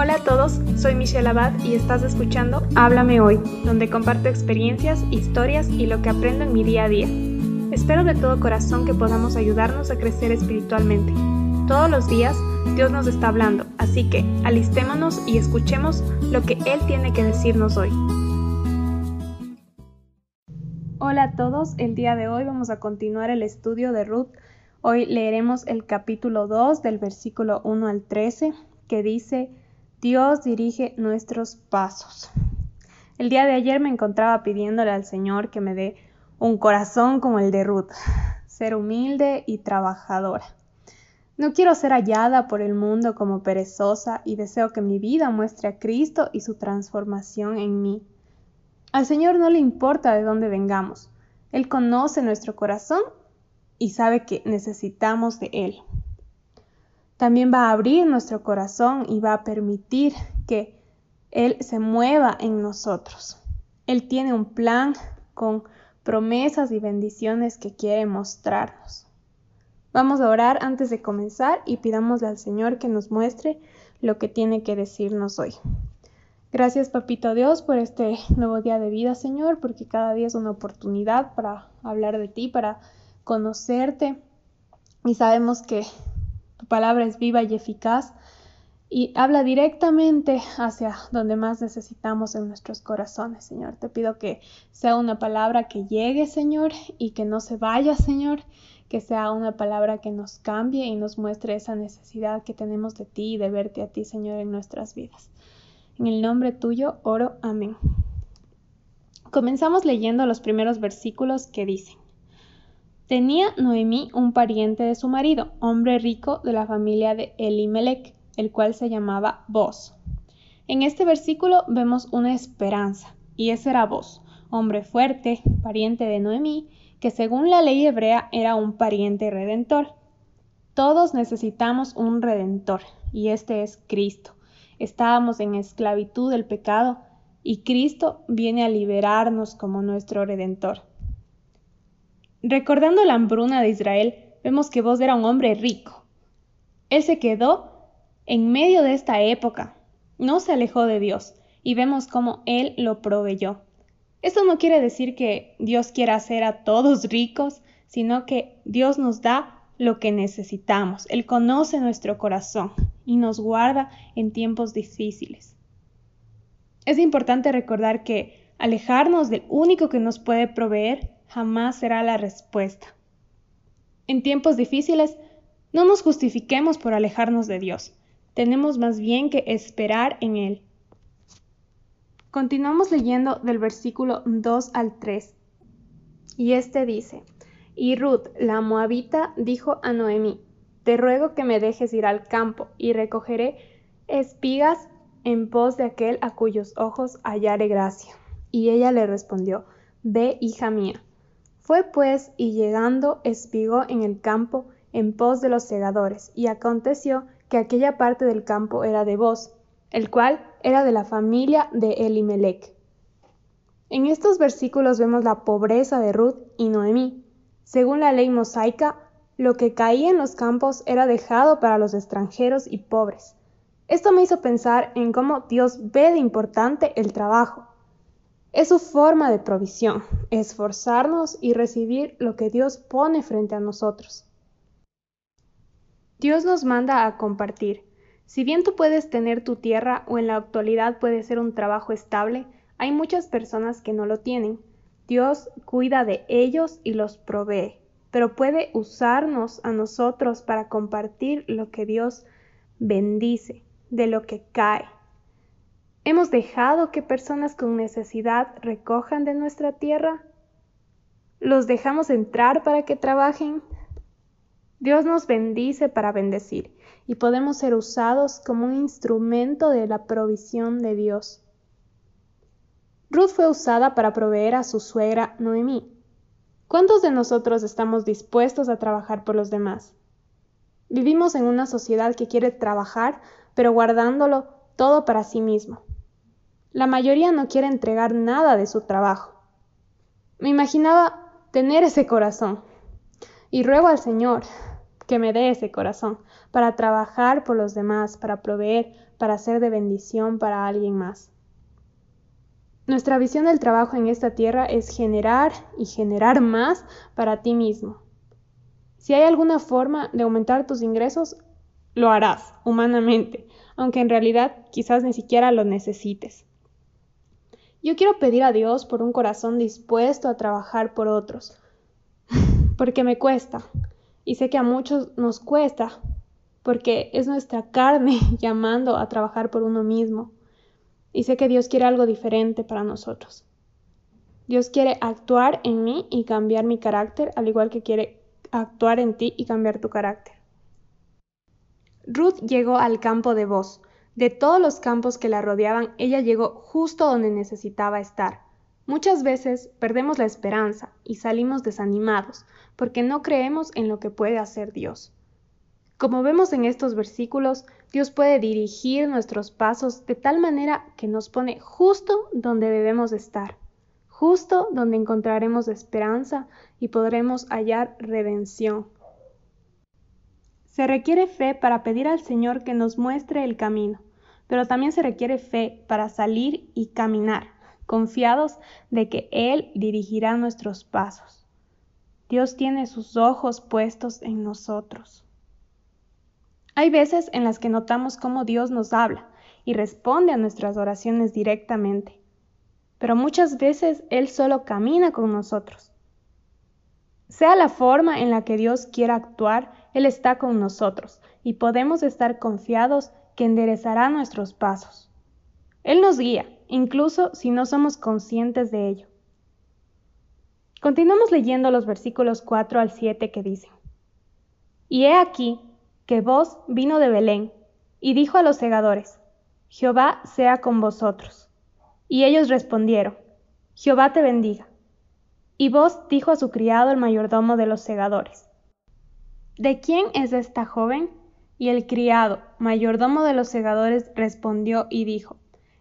Hola a todos, soy Michelle Abad y estás escuchando Háblame Hoy, donde comparto experiencias, historias y lo que aprendo en mi día a día. Espero de todo corazón que podamos ayudarnos a crecer espiritualmente. Todos los días Dios nos está hablando, así que alistémonos y escuchemos lo que Él tiene que decirnos hoy. Hola a todos, el día de hoy vamos a continuar el estudio de Ruth. Hoy leeremos el capítulo 2 del versículo 1 al 13 que dice, Dios dirige nuestros pasos. El día de ayer me encontraba pidiéndole al Señor que me dé un corazón como el de Ruth, ser humilde y trabajadora. No quiero ser hallada por el mundo como perezosa y deseo que mi vida muestre a Cristo y su transformación en mí. Al Señor no le importa de dónde vengamos. Él conoce nuestro corazón y sabe que necesitamos de Él. También va a abrir nuestro corazón y va a permitir que Él se mueva en nosotros. Él tiene un plan con promesas y bendiciones que quiere mostrarnos. Vamos a orar antes de comenzar y pidámosle al Señor que nos muestre lo que tiene que decirnos hoy. Gracias, Papito Dios, por este nuevo día de vida, Señor, porque cada día es una oportunidad para hablar de ti, para conocerte. Y sabemos que tu palabra es viva y eficaz y habla directamente hacia donde más necesitamos en nuestros corazones, Señor. Te pido que sea una palabra que llegue, Señor, y que no se vaya, Señor, que sea una palabra que nos cambie y nos muestre esa necesidad que tenemos de ti y de verte a ti, Señor, en nuestras vidas. En el nombre tuyo oro, amén. Comenzamos leyendo los primeros versículos que dicen, Tenía Noemí un pariente de su marido, hombre rico de la familia de Elimelech, el cual se llamaba Boz. En este versículo vemos una esperanza, y ese era Boz, hombre fuerte, pariente de Noemí, que según la ley hebrea era un pariente redentor. Todos necesitamos un redentor, y este es Cristo. Estábamos en esclavitud del pecado y Cristo viene a liberarnos como nuestro redentor. Recordando la hambruna de Israel, vemos que vos era un hombre rico. Él se quedó en medio de esta época, no se alejó de Dios y vemos cómo Él lo proveyó. Esto no quiere decir que Dios quiera hacer a todos ricos, sino que Dios nos da lo que necesitamos. Él conoce nuestro corazón y nos guarda en tiempos difíciles. Es importante recordar que alejarnos del único que nos puede proveer jamás será la respuesta. En tiempos difíciles, no nos justifiquemos por alejarnos de Dios. Tenemos más bien que esperar en Él. Continuamos leyendo del versículo 2 al 3. Y este dice, Y Ruth, la moabita, dijo a Noemí, te ruego que me dejes ir al campo y recogeré espigas en pos de aquel a cuyos ojos hallare gracia. Y ella le respondió, Ve, hija mía. Fue pues y llegando espigó en el campo en pos de los segadores, y aconteció que aquella parte del campo era de vos, el cual era de la familia de Elimelech. En estos versículos vemos la pobreza de Ruth y Noemí. Según la ley mosaica, lo que caía en los campos era dejado para los extranjeros y pobres. Esto me hizo pensar en cómo Dios ve de importante el trabajo. Es su forma de provisión, esforzarnos y recibir lo que Dios pone frente a nosotros. Dios nos manda a compartir. Si bien tú puedes tener tu tierra o en la actualidad puede ser un trabajo estable, hay muchas personas que no lo tienen. Dios cuida de ellos y los provee pero puede usarnos a nosotros para compartir lo que Dios bendice, de lo que cae. ¿Hemos dejado que personas con necesidad recojan de nuestra tierra? ¿Los dejamos entrar para que trabajen? Dios nos bendice para bendecir y podemos ser usados como un instrumento de la provisión de Dios. Ruth fue usada para proveer a su suegra Noemí, ¿Cuántos de nosotros estamos dispuestos a trabajar por los demás? Vivimos en una sociedad que quiere trabajar, pero guardándolo todo para sí mismo. La mayoría no quiere entregar nada de su trabajo. Me imaginaba tener ese corazón y ruego al Señor que me dé ese corazón para trabajar por los demás, para proveer, para ser de bendición para alguien más. Nuestra visión del trabajo en esta tierra es generar y generar más para ti mismo. Si hay alguna forma de aumentar tus ingresos, lo harás humanamente, aunque en realidad quizás ni siquiera lo necesites. Yo quiero pedir a Dios por un corazón dispuesto a trabajar por otros, porque me cuesta, y sé que a muchos nos cuesta, porque es nuestra carne llamando a trabajar por uno mismo, y sé que Dios quiere algo diferente para nosotros. Dios quiere actuar en mí y cambiar mi carácter, al igual que quiere actuar en ti y cambiar tu carácter. Ruth llegó al campo de voz. De todos los campos que la rodeaban, ella llegó justo donde necesitaba estar. Muchas veces perdemos la esperanza y salimos desanimados porque no creemos en lo que puede hacer Dios. Como vemos en estos versículos, Dios puede dirigir nuestros pasos de tal manera que nos pone justo donde debemos estar, justo donde encontraremos esperanza y podremos hallar redención. Se requiere fe para pedir al Señor que nos muestre el camino, pero también se requiere fe para salir y caminar, confiados de que Él dirigirá nuestros pasos. Dios tiene sus ojos puestos en nosotros. Hay veces en las que notamos cómo Dios nos habla y responde a nuestras oraciones directamente, pero muchas veces Él solo camina con nosotros. Sea la forma en la que Dios quiera actuar, Él está con nosotros y podemos estar confiados que enderezará nuestros pasos. Él nos guía, incluso si no somos conscientes de ello. Continuamos leyendo los versículos 4 al 7 que dicen, Y he aquí que vos vino de Belén, y dijo a los segadores, Jehová sea con vosotros. Y ellos respondieron, Jehová te bendiga. Y vos dijo a su criado el mayordomo de los segadores, ¿De quién es esta joven? Y el criado, mayordomo de los segadores, respondió y dijo,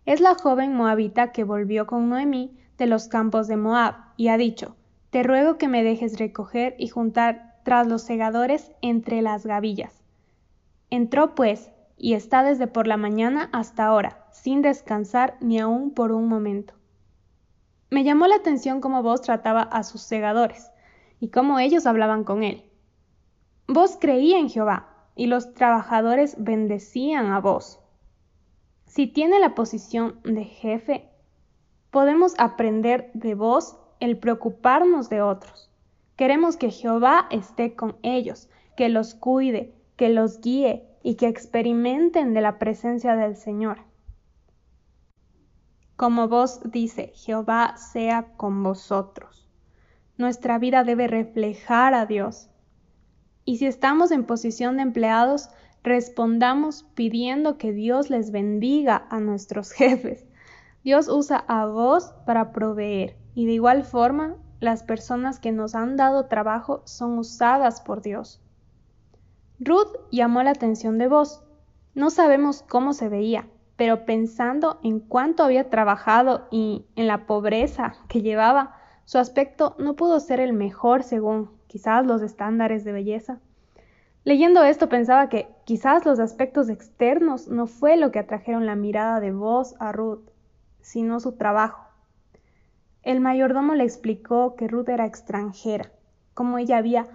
Es la joven moabita que volvió con Noemí de los campos de Moab, y ha dicho, Te ruego que me dejes recoger y juntar tras los segadores entre las gavillas. Entró pues, y está desde por la mañana hasta ahora, sin descansar ni aun por un momento. Me llamó la atención cómo vos trataba a sus segadores y cómo ellos hablaban con él. Vos creía en Jehová y los trabajadores bendecían a vos. Si tiene la posición de jefe, podemos aprender de vos el preocuparnos de otros. Queremos que Jehová esté con ellos, que los cuide, que los guíe y que experimenten de la presencia del Señor. Como vos dice, Jehová sea con vosotros. Nuestra vida debe reflejar a Dios. Y si estamos en posición de empleados, respondamos pidiendo que Dios les bendiga a nuestros jefes. Dios usa a vos para proveer y de igual forma las personas que nos han dado trabajo son usadas por Dios. Ruth llamó la atención de vos. No sabemos cómo se veía, pero pensando en cuánto había trabajado y en la pobreza que llevaba, su aspecto no pudo ser el mejor según quizás los estándares de belleza. Leyendo esto pensaba que quizás los aspectos externos no fue lo que atrajeron la mirada de voz a Ruth, sino su trabajo. El mayordomo le explicó que Ruth era extranjera, como ella había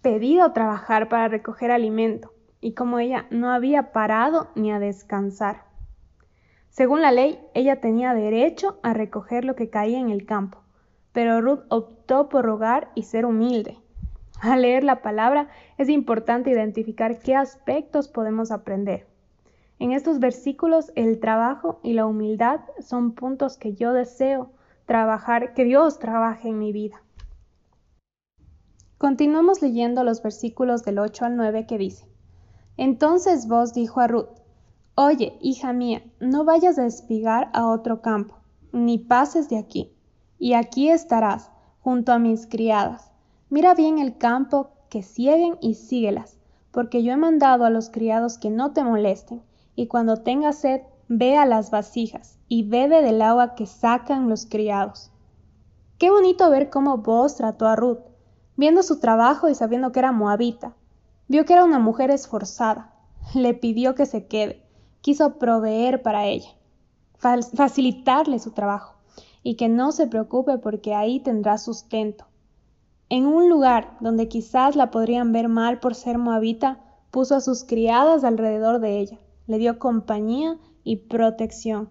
pedido trabajar para recoger alimento y como ella no había parado ni a descansar. Según la ley, ella tenía derecho a recoger lo que caía en el campo, pero Ruth optó por rogar y ser humilde. Al leer la palabra es importante identificar qué aspectos podemos aprender. En estos versículos el trabajo y la humildad son puntos que yo deseo trabajar, que Dios trabaje en mi vida. Continuamos leyendo los versículos del 8 al 9 que dice, entonces vos dijo a Ruth, Oye, hija mía, no vayas a espigar a otro campo, ni pases de aquí, y aquí estarás, junto a mis criadas. Mira bien el campo, que cieguen y síguelas, porque yo he mandado a los criados que no te molesten, y cuando tengas sed, ve a las vasijas, y bebe del agua que sacan los criados. Qué bonito ver cómo vos trató a Ruth, viendo su trabajo y sabiendo que era moabita, Vio que era una mujer esforzada, le pidió que se quede, quiso proveer para ella, facilitarle su trabajo y que no se preocupe porque ahí tendrá sustento. En un lugar donde quizás la podrían ver mal por ser moabita, puso a sus criadas alrededor de ella, le dio compañía y protección.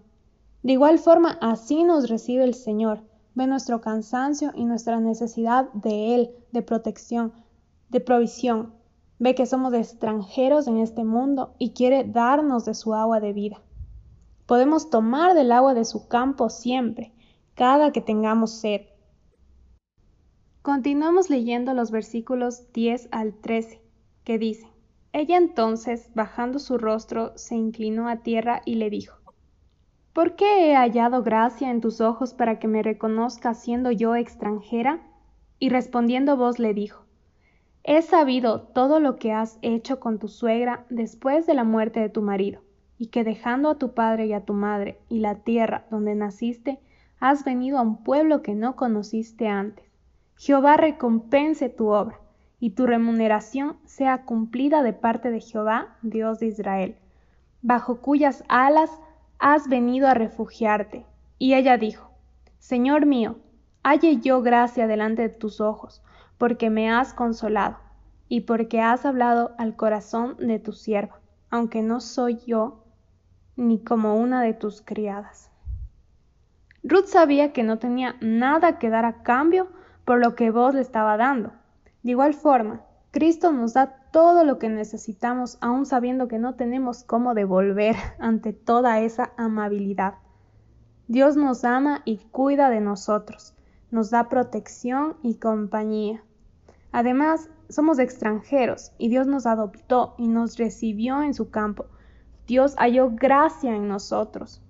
De igual forma, así nos recibe el Señor, ve nuestro cansancio y nuestra necesidad de Él, de protección, de provisión. Ve que somos extranjeros en este mundo y quiere darnos de su agua de vida. Podemos tomar del agua de su campo siempre, cada que tengamos sed. Continuamos leyendo los versículos 10 al 13, que dicen, Ella entonces, bajando su rostro, se inclinó a tierra y le dijo, ¿Por qué he hallado gracia en tus ojos para que me reconozcas siendo yo extranjera? Y respondiendo vos le dijo, He sabido todo lo que has hecho con tu suegra después de la muerte de tu marido, y que dejando a tu padre y a tu madre y la tierra donde naciste, has venido a un pueblo que no conociste antes. Jehová recompense tu obra, y tu remuneración sea cumplida de parte de Jehová, Dios de Israel, bajo cuyas alas has venido a refugiarte. Y ella dijo, Señor mío, halle yo gracia delante de tus ojos, porque me has consolado, y porque has hablado al corazón de tu sierva, aunque no soy yo ni como una de tus criadas. Ruth sabía que no tenía nada que dar a cambio por lo que vos le estaba dando. De igual forma, Cristo nos da todo lo que necesitamos aún sabiendo que no tenemos cómo devolver ante toda esa amabilidad. Dios nos ama y cuida de nosotros, nos da protección y compañía. Además, somos extranjeros y Dios nos adoptó y nos recibió en su campo. Dios halló gracia en nosotros.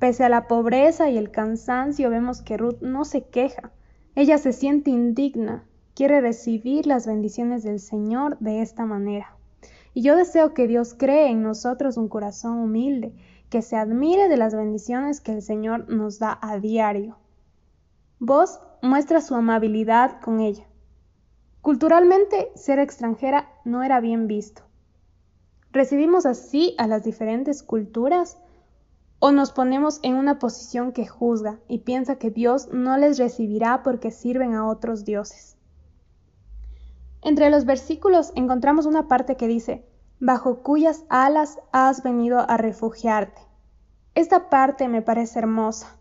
Pese a la pobreza y el cansancio, vemos que Ruth no se queja. Ella se siente indigna, quiere recibir las bendiciones del Señor de esta manera. Y yo deseo que Dios cree en nosotros un corazón humilde, que se admire de las bendiciones que el Señor nos da a diario. Vos muestra su amabilidad con ella. Culturalmente, ser extranjera no era bien visto. ¿Recibimos así a las diferentes culturas? ¿O nos ponemos en una posición que juzga y piensa que Dios no les recibirá porque sirven a otros dioses? Entre los versículos encontramos una parte que dice, bajo cuyas alas has venido a refugiarte. Esta parte me parece hermosa.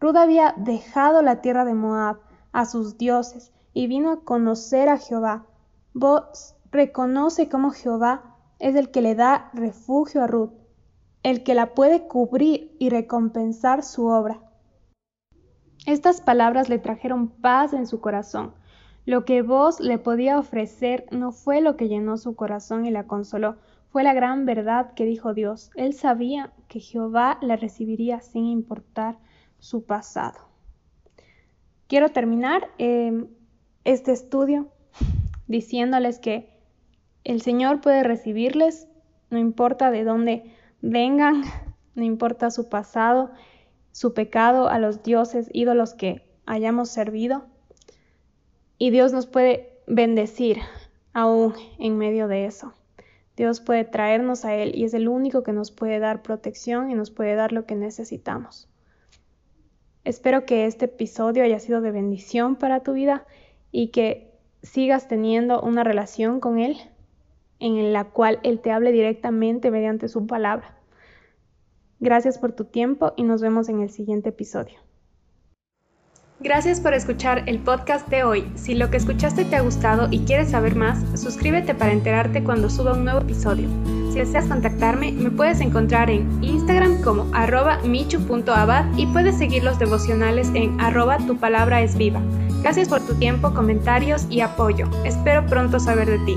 Ruth había dejado la tierra de Moab, a sus dioses, y vino a conocer a Jehová. Vos reconoce cómo Jehová es el que le da refugio a Ruth, el que la puede cubrir y recompensar su obra. Estas palabras le trajeron paz en su corazón. Lo que vos le podía ofrecer no fue lo que llenó su corazón y la consoló, fue la gran verdad que dijo Dios. Él sabía que Jehová la recibiría sin importar su pasado. Quiero terminar em, este estudio diciéndoles que el Señor puede recibirles, no importa de dónde vengan, no importa su pasado, su pecado, a los dioses, ídolos que hayamos servido y Dios nos puede bendecir aún en medio de eso. Dios puede traernos a Él y es el único que nos puede dar protección y nos puede dar lo que necesitamos. Espero que este episodio haya sido de bendición para tu vida y que sigas teniendo una relación con Él en la cual Él te hable directamente mediante su palabra. Gracias por tu tiempo y nos vemos en el siguiente episodio. Gracias por escuchar el podcast de hoy. Si lo que escuchaste te ha gustado y quieres saber más, suscríbete para enterarte cuando suba un nuevo episodio. Si deseas contactarme, me puedes encontrar en Instagram como arroba michu.abad y puedes seguir los devocionales en arroba tu palabra es viva. Gracias por tu tiempo, comentarios y apoyo. Espero pronto saber de ti.